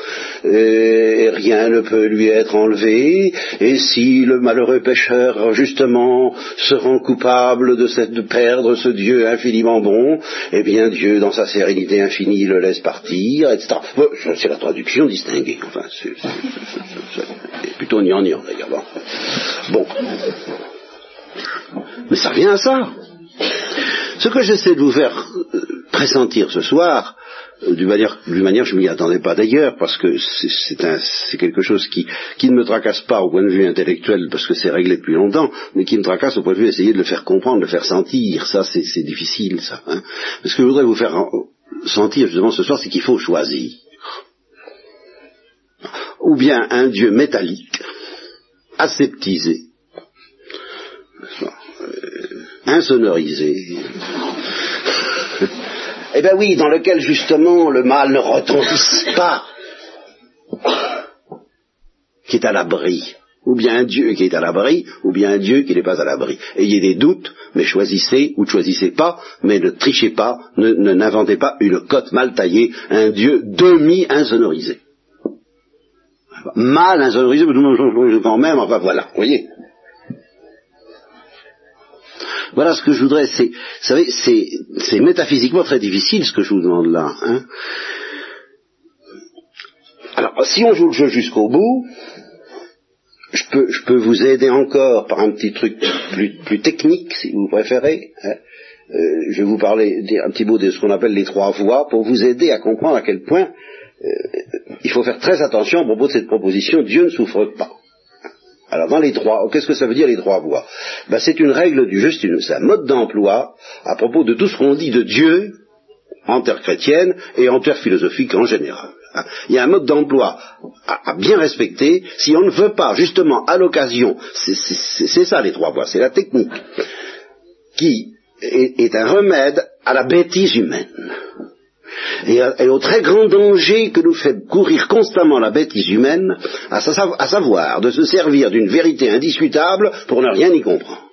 Rien ne peut lui être enlevé. Et si le malheureux pécheur, justement, se rend coupable de, cette, perdre ce Dieu infiniment bon, eh bien Dieu, dans sa sérénité infinie, le laisse partir, etc. C'est la traduction distinguée. Enfin, c'est plutôt gnangnan d'ailleurs. Mais ça revient à ça. Ce que j'essaie de vous faire euh, pressentir ce soir, euh, d'une manière, manière je ne m'y attendais pas d'ailleurs, parce que c'est quelque chose qui, qui, ne me tracasse pas au point de vue intellectuel, parce que c'est réglé depuis longtemps, mais qui me tracasse au point de vue d'essayer de le faire comprendre, de le faire sentir. Ça, c'est difficile, ça. Hein. ce que je voudrais vous faire sentir justement ce soir, c'est qu'il faut choisir. Ou bien un Dieu métallique, aseptisé, insonorisé. eh bien oui, dans lequel justement le mal ne retentisse pas, qui est à l'abri. Ou bien un Dieu qui est à l'abri, ou bien un Dieu qui n'est pas à l'abri. Ayez des doutes, mais choisissez ou ne choisissez pas, mais ne trichez pas, ne n'inventez pas une cote mal taillée, un Dieu demi-insonorisé mal insonorisé, mais quand même, enfin voilà, vous voyez. Voilà ce que je voudrais, c'est, vous savez, c'est métaphysiquement très difficile ce que je vous demande là. Hein. Alors, si on joue le jeu jusqu'au bout, je peux, je peux vous aider encore par un petit truc plus, plus technique, si vous préférez. Hein. Euh, je vais vous parler un petit mot de ce qu'on appelle les trois voies pour vous aider à comprendre à quel point euh, il faut faire très attention à propos de cette proposition, Dieu ne souffre pas. Alors dans les trois, qu'est-ce que ça veut dire les trois voies ben, C'est une règle du juste, c'est un mode d'emploi à propos de tout ce qu'on dit de Dieu en terre chrétienne et en terre philosophique en général. Hein. Il y a un mode d'emploi à, bien respecter si on ne veut pas, justement, à l'occasion, c'est ça les trois voies, c'est la technique, qui est un remède à la bêtise humaine et, au très grand danger que nous fait courir constamment la bêtise humaine, à, savoir de se servir d'une vérité indiscutable pour ne rien y comprendre.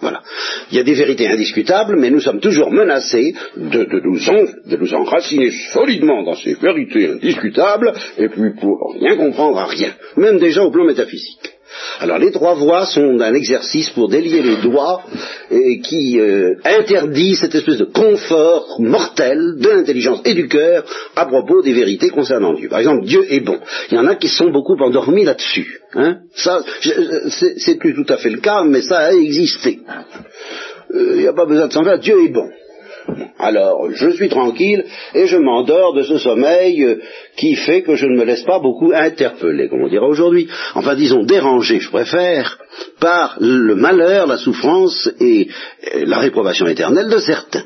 Voilà. Il y a des vérités indiscutables, mais nous sommes toujours menacés de, nous, de nous enraciner solidement dans ces vérités indiscutables, et puis pour rien comprendre à rien, même déjà au plan métaphysique. Alors les trois voies sont un exercice pour délier les doigts et qui euh, interdit cette espèce de confort mortel de l'intelligence et du cœur à propos des vérités concernant Dieu. Par exemple, Dieu est bon. Il y en a qui sont beaucoup endormis là-dessus. Hein. Ça, c'est plus tout à fait le cas, mais ça a existé. Euh, il n'y a pas besoin de s'en faire. Dieu est bon. Alors, je suis tranquille et je m'endors de ce sommeil euh, qui fait que je ne me laisse pas beaucoup interpeller, comme on dira aujourd'hui. Enfin, disons, déranger, je préfère, par le malheur, la souffrance et la réprobation éternelle de certains.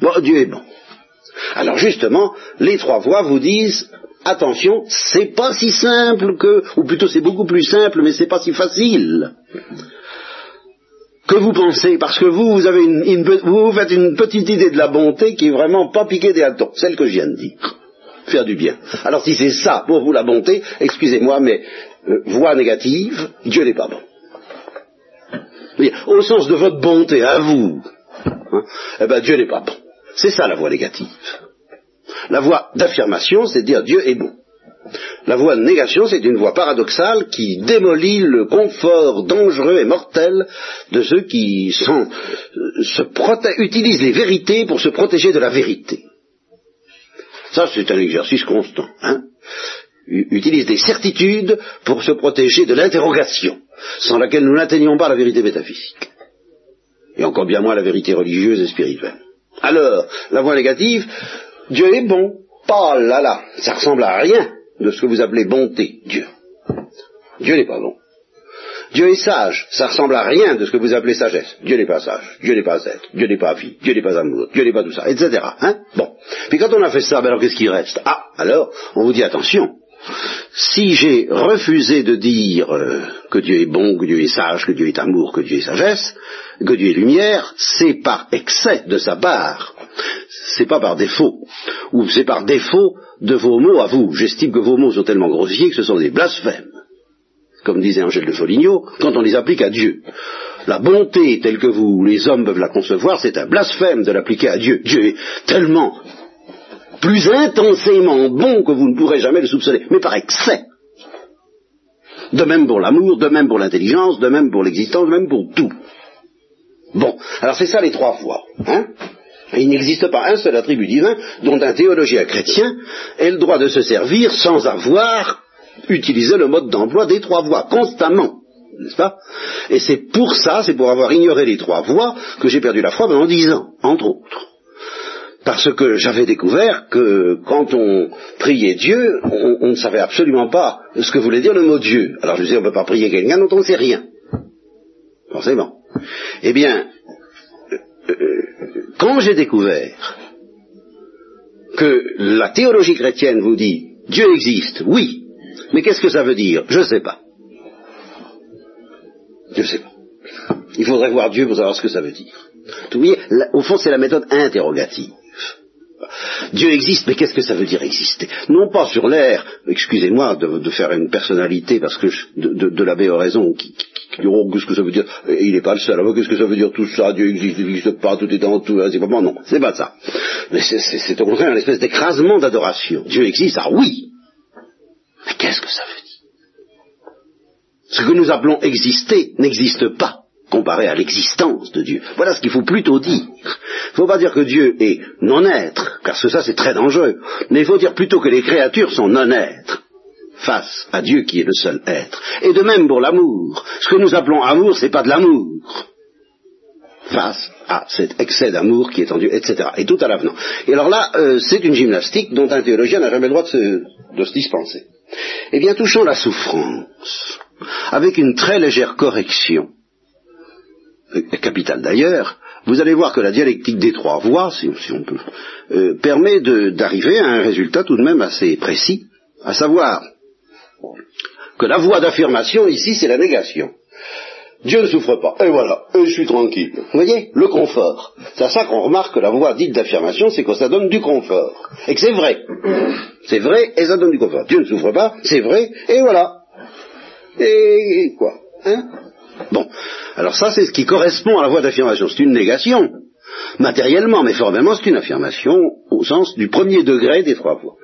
Bon, Dieu est bon. Alors justement, les trois voix vous disent attention, c'est pas si simple que, ou plutôt c'est beaucoup plus simple, mais c'est pas si facile que vous pensez, parce que vous, vous avez une, vous, faites une petite idée de la bonté qui est vraiment pas piquée des hâtons, celle que je viens de dire. Faire du bien. Alors si c'est ça pour vous la bonté, excusez-moi, mais euh, voix négative, Dieu n'est pas bon. Au sens de votre bonté à vous, hein, eh ben Dieu n'est pas bon. C'est ça la voix négative. La voix d'affirmation, c'est de dire Dieu est bon. La voie de négation, c'est une voie paradoxale qui démolit le confort dangereux et mortel de ceux qui euh, utilisent les vérités pour se protéger de la vérité. Ça, c'est un exercice constant. Hein Utilise des certitudes pour se protéger de l'interrogation, sans laquelle nous n'atteignons pas la vérité métaphysique. Et encore bien moins la vérité religieuse et spirituelle. Alors, la voie négative, Dieu est bon. Pas là là, ça ressemble à rien de ce que vous appelez bonté, Dieu. Dieu n'est pas bon. Dieu est sage, ça ressemble à rien de ce que vous appelez sagesse. Dieu n'est pas sage, Dieu n'est pas être, Dieu n'est pas vie, Dieu n'est pas amour, Dieu n'est pas tout ça, etc. Hein bon. Puis quand on a fait ça, ben alors qu'est-ce qui reste? Ah, alors, on vous dit attention. Si j'ai refusé de dire euh, que Dieu est bon, que Dieu est sage, que Dieu est amour, que Dieu est sagesse, que Dieu est lumière, c'est par excès de sa part. C'est pas par défaut. Ou c'est par défaut de vos mots à vous. J'estime que vos mots sont tellement grossiers que ce sont des blasphèmes. Comme disait Angèle de Foligno, quand on les applique à Dieu. La bonté telle que vous, les hommes, peuvent la concevoir, c'est un blasphème de l'appliquer à Dieu. Dieu est tellement plus intensément bon que vous ne pourrez jamais le soupçonner, mais par excès. De même pour l'amour, de même pour l'intelligence, de même pour l'existence, de même pour tout. Bon, alors c'est ça les trois fois. Hein? Il n'existe pas un seul attribut divin dont un théologien chrétien ait le droit de se servir sans avoir utilisé le mode d'emploi des trois voies, constamment. N'est-ce pas? Et c'est pour ça, c'est pour avoir ignoré les trois voies que j'ai perdu la foi pendant dix ans, entre autres. Parce que j'avais découvert que quand on priait Dieu, on, ne savait absolument pas ce que voulait dire le mot Dieu. Alors je disais, on ne peut pas prier quelqu'un dont on ne sait rien. Forcément. Eh bien, quand j'ai découvert que la théologie chrétienne vous dit Dieu existe, oui, mais qu'est-ce que ça veut dire? Je ne sais pas. Je ne sais pas. Il faudrait voir Dieu pour savoir ce que ça veut dire. Vous voyez, au fond, c'est la méthode interrogative. Dieu existe, mais qu'est-ce que ça veut dire exister? Non pas sur l'air, excusez-moi de, faire une personnalité parce que de, de, l'abbé Oraison qui, qu'est-ce que ça veut dire? Il n'est pas le seul. Alors, qu'est-ce que ça veut dire tout ça? Dieu existe, n'existe pas, tout est dans tout. C'est pas non, c'est pas ça. Mais c'est au contraire une espèce d'écrasement d'adoration. Dieu existe, ah oui. Mais qu'est-ce que ça veut dire? Ce que nous appelons exister n'existe pas comparé à l'existence de Dieu. Voilà ce qu'il faut plutôt dire. Il ne faut pas dire que Dieu est non-être, car ça c'est très dangereux, mais il faut dire plutôt que les créatures sont non-être face à Dieu qui est le seul être. Et de même pour l'amour. Ce que nous appelons amour, c'est pas de l'amour. Face à cet excès d'amour qui est en Dieu, etc. Et tout à l'avenant. Et alors là, euh, c'est une gymnastique dont un théologien n'a jamais le droit de se, de se dispenser. Eh bien, touchons la souffrance, avec une très légère correction, euh, capitale d'ailleurs, vous allez voir que la dialectique des trois voies, si, on peut, euh, permet d'arriver à un résultat tout de même assez précis, à savoir que la voie d'affirmation ici, c'est la négation. Dieu ne souffre pas. Et voilà, et je suis tranquille. Vous voyez, le confort. C'est à ça qu'on remarque que la voie dite d'affirmation, c'est que ça donne du confort. Et que c'est vrai. C'est vrai et ça donne du confort. Dieu ne souffre pas, c'est vrai, et voilà. Et quoi? Hein? Bon, alors ça c'est ce qui correspond à la voie d'affirmation. C'est une négation, matériellement, mais formellement c'est une affirmation au sens du premier degré des trois voies.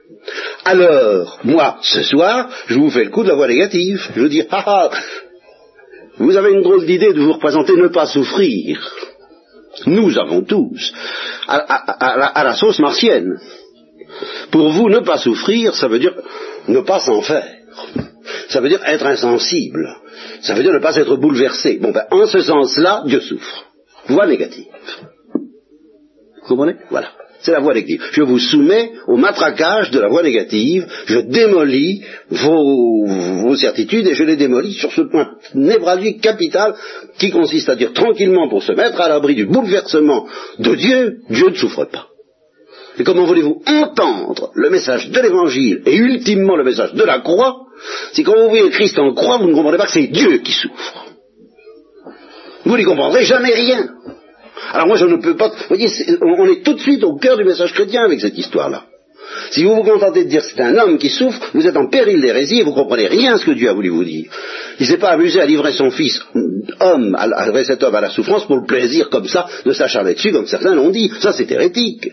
Alors, moi, ce soir, je vous fais le coup de la voie négative. Je vous dis, ah, ah vous avez une drôle d'idée de vous représenter ne pas souffrir. Nous avons tous, à, la, sauce martienne. Pour vous, ne pas souffrir, ça veut dire ne pas s'en faire. Ça veut dire être insensible. Ça veut dire ne pas être bouleversé. Bon, ben, en ce sens-là, Dieu souffre. Voie négative. Vous comprenez? Voilà. C'est la voie négative. Je vous soumets au matraquage de la voie négative, je démolis vos, certitudes et je les démolis sur ce point névralgique capital qui consiste à dire tranquillement pour se mettre à l'abri du bouleversement de Dieu, Dieu ne souffre pas. Et comment voulez-vous entendre le message de l'évangile et ultimement le message de la croix si quand vous voyez Christ en croix, vous ne comprenez pas que c'est Dieu qui souffre? Vous n'y comprendrez jamais rien. Alors moi je ne peux pas... Vous voyez, on est tout de suite au cœur du message chrétien avec cette histoire-là. Si vous vous contentez de dire c'est un homme qui souffre, vous êtes en péril d'hérésie et vous comprenez rien à ce que Dieu a voulu vous dire. Il s'est pas amusé à livrer son fils, homme, à livrer cet homme à la souffrance pour le plaisir comme ça de s'acharner dessus, comme certains l'ont dit. Ça c'est hérétique.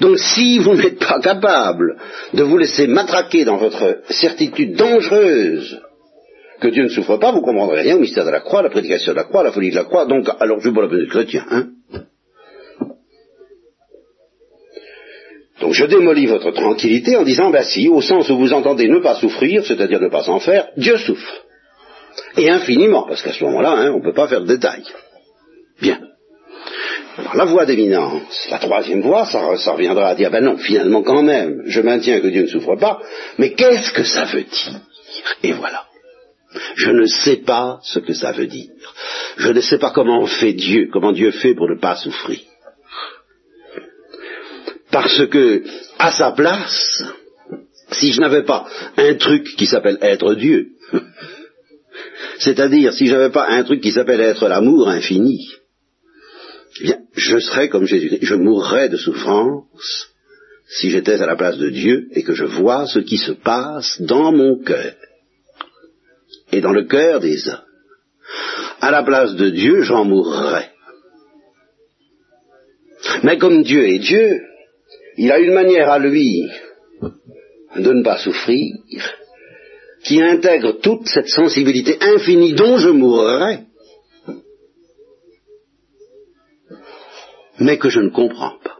Donc si vous n'êtes pas capable de vous laisser matraquer dans votre certitude dangereuse que Dieu ne souffre pas, vous comprendrez rien au mystère de la croix, la prédication de la croix, la folie de la croix, donc alors je vous la de chrétien. Hein donc je démolis votre tranquillité en disant, ben si, au sens où vous entendez ne pas souffrir, c'est-à-dire ne pas s'en faire, Dieu souffre. Et infiniment, parce qu'à ce moment-là, hein, on ne peut pas faire de détails. Bien. Alors, la voie d'éminence, la troisième voie, ça, ça, reviendra à dire, ben non, finalement quand même, je maintiens que Dieu ne souffre pas, mais qu'est-ce que ça veut dire? Et voilà. Je ne sais pas ce que ça veut dire. Je ne sais pas comment fait Dieu, comment Dieu fait pour ne pas souffrir. Parce que, à sa place, si je n'avais pas un truc qui s'appelle être Dieu, c'est-à-dire si je n'avais pas un truc qui s'appelle être l'amour infini, eh je serais comme Jésus. Je mourrais de souffrance si j'étais à la place de Dieu et que je vois ce qui se passe dans mon cœur et dans le cœur des hommes. À la place de Dieu, j'en mourrais. Mais comme Dieu est Dieu, il a une manière à lui de ne pas souffrir qui intègre toute cette sensibilité infinie dont je mourrais mais que je ne comprends pas.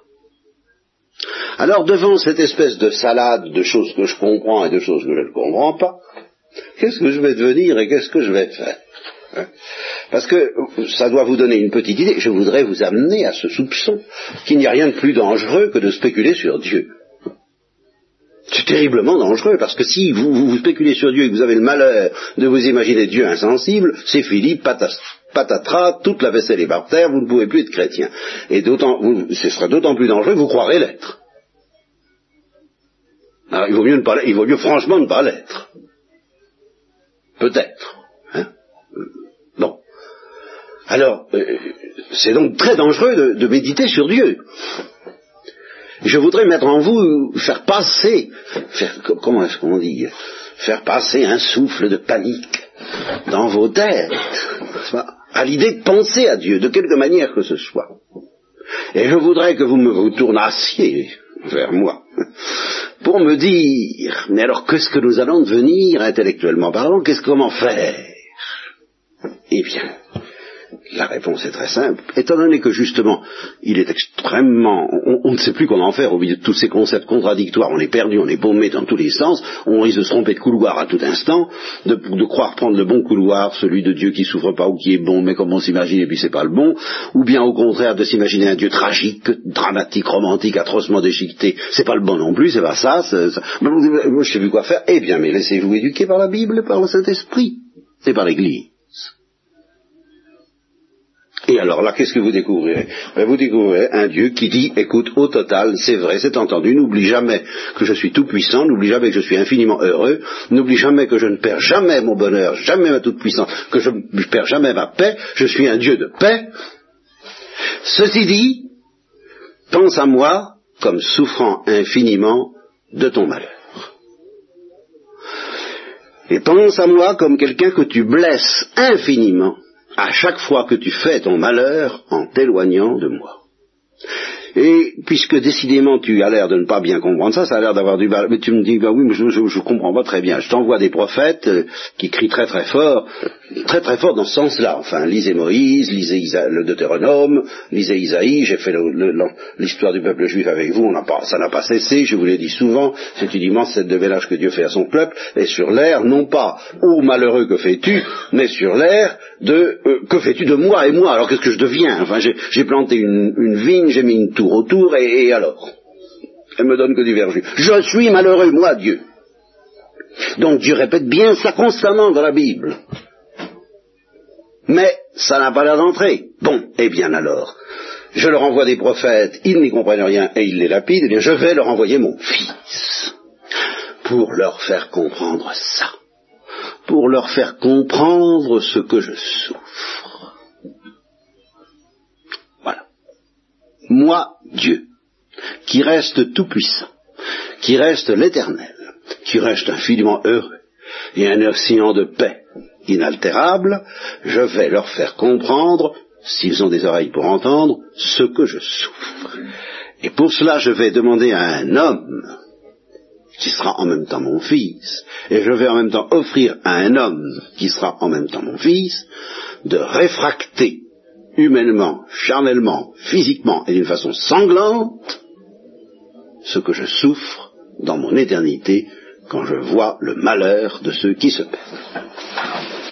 Alors devant cette espèce de salade de choses que je comprends et de choses que je ne comprends pas, qu'est-ce que je vais devenir et qu'est-ce que je vais faire hein? Parce que ça doit vous donner une petite idée. Je voudrais vous amener à ce soupçon qu'il n'y a rien de plus dangereux que de spéculer sur Dieu. C'est terriblement dangereux, parce que si vous, vous, spéculez sur Dieu et que vous avez le malheur de vous imaginer Dieu insensible, c'est Philippe, patas, patatras, toute la vaisselle est par terre, vous ne pouvez plus être chrétien. Et d'autant, ce sera d'autant plus dangereux vous croirez l'être. Alors, il vaut mieux franchement ne pas l'être. Peut-être. Hein bon. Alors, euh, c'est donc très dangereux de, de méditer sur Dieu. Je voudrais mettre en vous, faire passer, faire, comment est-ce qu'on dit, faire passer un souffle de panique dans vos têtes, à l'idée de penser à Dieu, de quelque manière que ce soit. Et je voudrais que vous me vous tournassiez vers moi pour me dire, mais alors qu'est-ce que nous allons devenir intellectuellement parlant? Qu'est-ce comment faire? Eh bien, la réponse est très simple. Étant donné que justement, il est extrêmement, on, ne sait plus comment faire au milieu de tous ces concepts contradictoires, on est perdu, on est paumé dans tous les sens, on risque de se tromper de couloir à tout instant, de, croire prendre le bon couloir, celui de Dieu qui souffre pas ou qui est bon, mais comme on s'imagine et puis c'est pas le bon, ou bien au contraire de s'imaginer un Dieu tragique, dramatique, romantique, atrocement déchiqueté, c'est pas le bon non plus, c'est pas ça, ça. Moi, je sais plus quoi faire. Eh bien, mais laissez-vous éduquer par la Bible et par le Saint-Esprit, c'est par l'Église. Et alors là, qu'est-ce que vous découvrirez ben, Vous découvrirez un Dieu qui dit, écoute, au total, c'est vrai, c'est entendu, n'oublie jamais que je suis tout puissant, n'oublie jamais que je suis infiniment heureux, n'oublie jamais que je ne perds jamais mon bonheur, jamais ma toute puissance, que je ne perds jamais ma paix, je suis un Dieu de paix. Ceci dit, pense à moi comme souffrant infiniment de ton malheur. Et pense à moi comme quelqu'un que tu blesses infiniment à chaque fois que tu fais ton malheur en t'éloignant de moi. Et puisque décidément tu as l'air de ne pas bien comprendre ça, ça a l'air d'avoir du mal, mais tu me dis, bah oui, mais je, je, comprends pas très bien. Je t'envoie des prophètes euh, qui crient très très fort, très très fort dans ce sens-là. Enfin, lisez Moïse, lisez le Deutéronome, lisez Isaïe, j'ai fait l'histoire du peuple juif avec vous, ça n'a pas cessé, je vous l'ai dit souvent, c'est une immense scène de ménage que Dieu fait à son peuple, et sur l'air, non pas « ô malheureux que fais-tu », mais sur l'air de euh, que fais-tu de moi et moi? Alors qu'est-ce que je deviens? Enfin, j'ai planté une, vigne, j'ai mis une tour autour, et, alors? Elle me donne que du verger. Je suis malheureux, moi, Dieu. Donc Dieu répète bien ça constamment dans la Bible. Mais ça n'a pas l'air d'entrer. Bon, eh bien alors, je leur envoie des prophètes, ils n'y comprennent rien et ils les lapident, eh bien je vais leur envoyer mon fils pour leur faire comprendre ça, pour leur faire comprendre ce que je souffre. Voilà. Moi, Dieu, qui reste tout-puissant, qui reste l'éternel, qui reste infiniment heureux et un océan de paix inaltérable, je vais leur faire comprendre, s'ils ont des oreilles pour entendre, ce que je souffre. Et pour cela, je vais demander à un homme, qui sera en même temps mon fils, et je vais en même temps offrir à un homme, qui sera en même temps mon fils, de réfracter humainement, charnellement, physiquement et d'une façon sanglante, ce que je souffre dans mon éternité quand je vois le malheur de ceux qui se perdent.